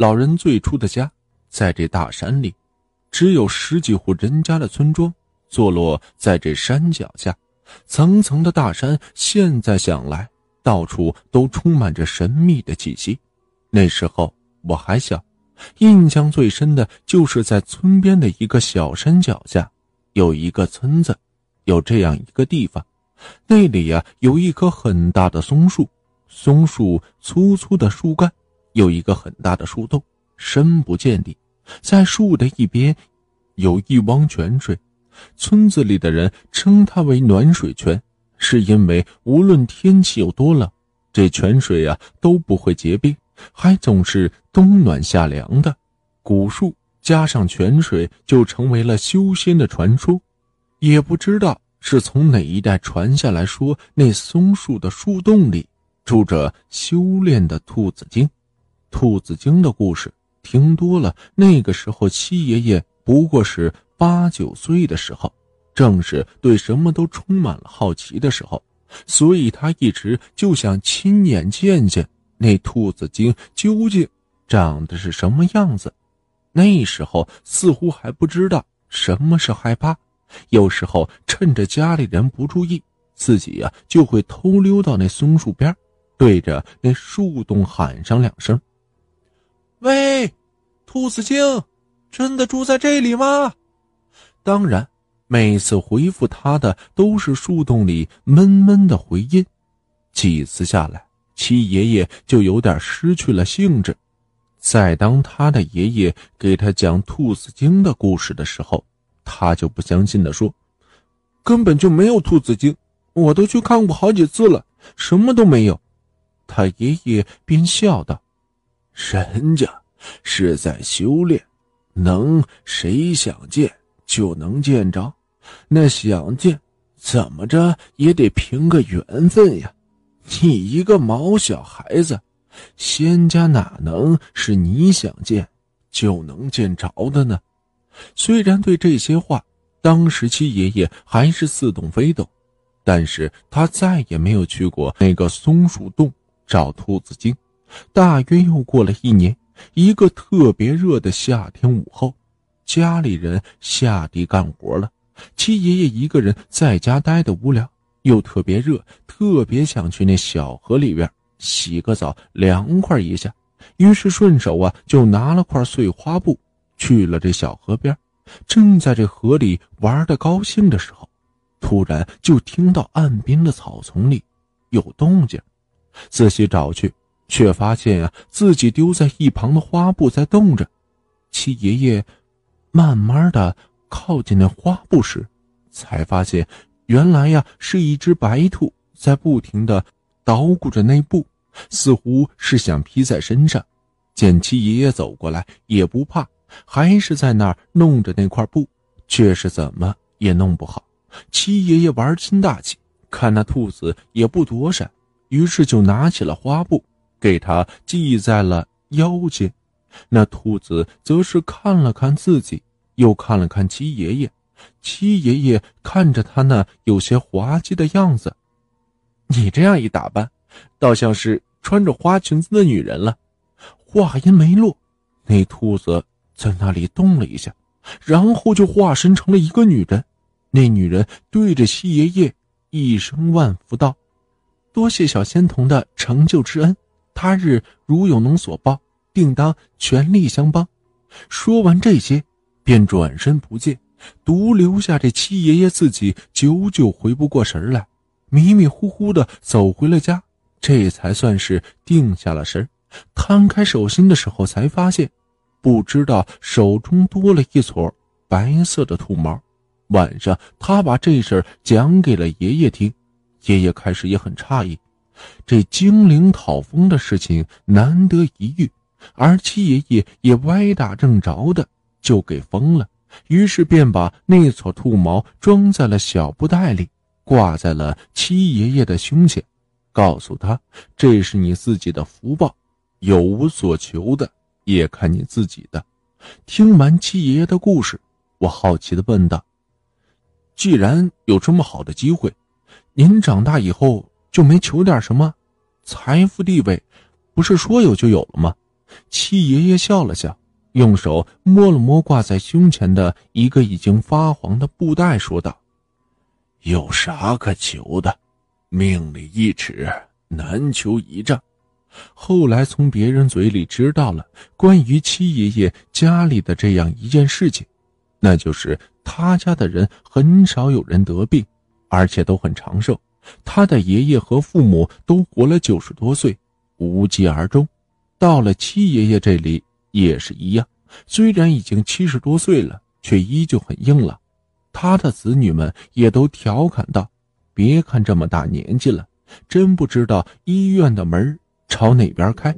老人最初的家在这大山里，只有十几户人家的村庄，坐落在这山脚下。层层的大山，现在想来，到处都充满着神秘的气息。那时候我还小，印象最深的就是在村边的一个小山脚下，有一个村子，有这样一个地方，那里呀有一棵很大的松树，松树粗粗的树干，有一个很大的树洞，深不见底，在树的一边，有一汪泉水。村子里的人称它为暖水泉，是因为无论天气有多冷，这泉水啊都不会结冰，还总是冬暖夏凉的。古树加上泉水，就成为了修仙的传说。也不知道是从哪一代传下来说，那松树的树洞里住着修炼的兔子精。兔子精的故事听多了，那个时候七爷爷不过是。八九岁的时候，正是对什么都充满了好奇的时候，所以他一直就想亲眼见见那兔子精究竟长得是什么样子。那时候似乎还不知道什么是害怕，有时候趁着家里人不注意，自己呀就会偷溜到那松树边，对着那树洞喊上两声：“喂，兔子精，真的住在这里吗？”当然，每次回复他的都是树洞里闷闷的回音。几次下来，七爷爷就有点失去了兴致。再当他的爷爷给他讲兔子精的故事的时候，他就不相信的说：“根本就没有兔子精，我都去看过好几次了，什么都没有。”他爷爷便笑道：“人家是在修炼，能谁想见？”就能见着，那想见，怎么着也得凭个缘分呀！你一个毛小孩子，仙家哪能是你想见就能见着的呢？虽然对这些话，当时七爷爷还是似懂非懂，但是他再也没有去过那个松鼠洞找兔子精。大约又过了一年，一个特别热的夏天午后。家里人下地干活了，七爷爷一个人在家待的无聊，又特别热，特别想去那小河里边洗个澡，凉快一下。于是顺手啊，就拿了块碎花布，去了这小河边。正在这河里玩的高兴的时候，突然就听到岸边的草丛里有动静，仔细找去，却发现啊，自己丢在一旁的花布在动着。七爷爷。慢慢的靠近那花布时，才发现，原来呀是一只白兔在不停的捣鼓着那布，似乎是想披在身上。见七爷爷走过来，也不怕，还是在那儿弄着那块布，却是怎么也弄不好。七爷爷玩心大起，看那兔子也不躲闪，于是就拿起了花布，给他系在了腰间。那兔子则是看了看自己，又看了看七爷爷。七爷爷看着他那有些滑稽的样子，你这样一打扮，倒像是穿着花裙子的女人了。话音没落，那兔子在那里动了一下，然后就化身成了一个女人。那女人对着七爷爷一声万福道：“多谢小仙童的成就之恩，他日如有能所报。”定当全力相帮。说完这些，便转身不见，独留下这七爷爷自己久久回不过神来，迷迷糊糊的走回了家。这才算是定下了神。摊开手心的时候，才发现，不知道手中多了一撮白色的兔毛。晚上，他把这事讲给了爷爷听。爷爷开始也很诧异，这精灵讨封的事情难得一遇。而七爷爷也歪打正着的就给封了，于是便把那撮兔毛装在了小布袋里，挂在了七爷爷的胸前，告诉他：“这是你自己的福报，有无所求的也看你自己的。”听完七爷爷的故事，我好奇的问道：“既然有这么好的机会，您长大以后就没求点什么财富地位？不是说有就有了吗？”七爷爷笑了笑，用手摸了摸挂在胸前的一个已经发黄的布袋，说道：“有啥可求的？命里一尺，难求一丈。”后来从别人嘴里知道了关于七爷爷家里的这样一件事情，那就是他家的人很少有人得病，而且都很长寿。他的爷爷和父母都活了九十多岁，无疾而终。到了七爷爷这里也是一样，虽然已经七十多岁了，却依旧很硬朗。他的子女们也都调侃道：“别看这么大年纪了，真不知道医院的门朝哪边开。